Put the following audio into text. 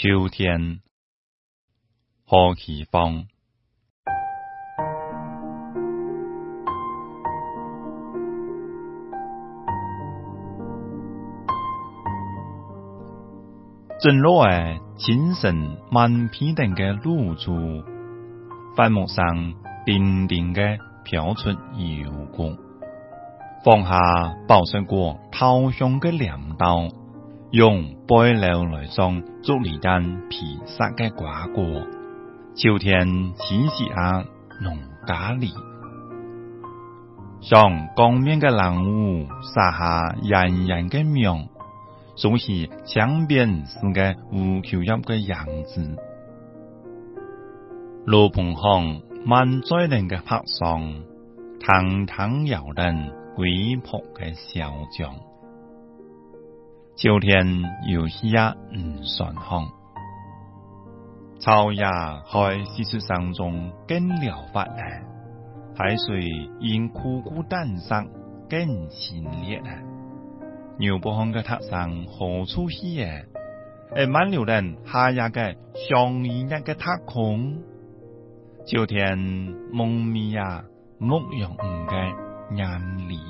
秋天，何其芳。正落诶，清晨满片顶嘅露珠，帆木上叮叮嘅飘出油光，放下包上过头香嘅镰刀，用背篓来装竹里间皮杀嘅瓜果。秋天天气啊，农家里，上光面嘅蓝雾洒下艳艳嘅苗。总是江边是个无求入个样子，罗棚巷满载人嘅拍上，堂堂摇人归仆嘅小将。秋天有些唔算风，草叶开始树上中更了发咧，海水因枯骨淡 sắc 更清冽咧。牛伯巷个塔上何处去耶？诶，满流人下一个上一日嘅塔空，秋天蒙米呀，牧羊嘅眼里。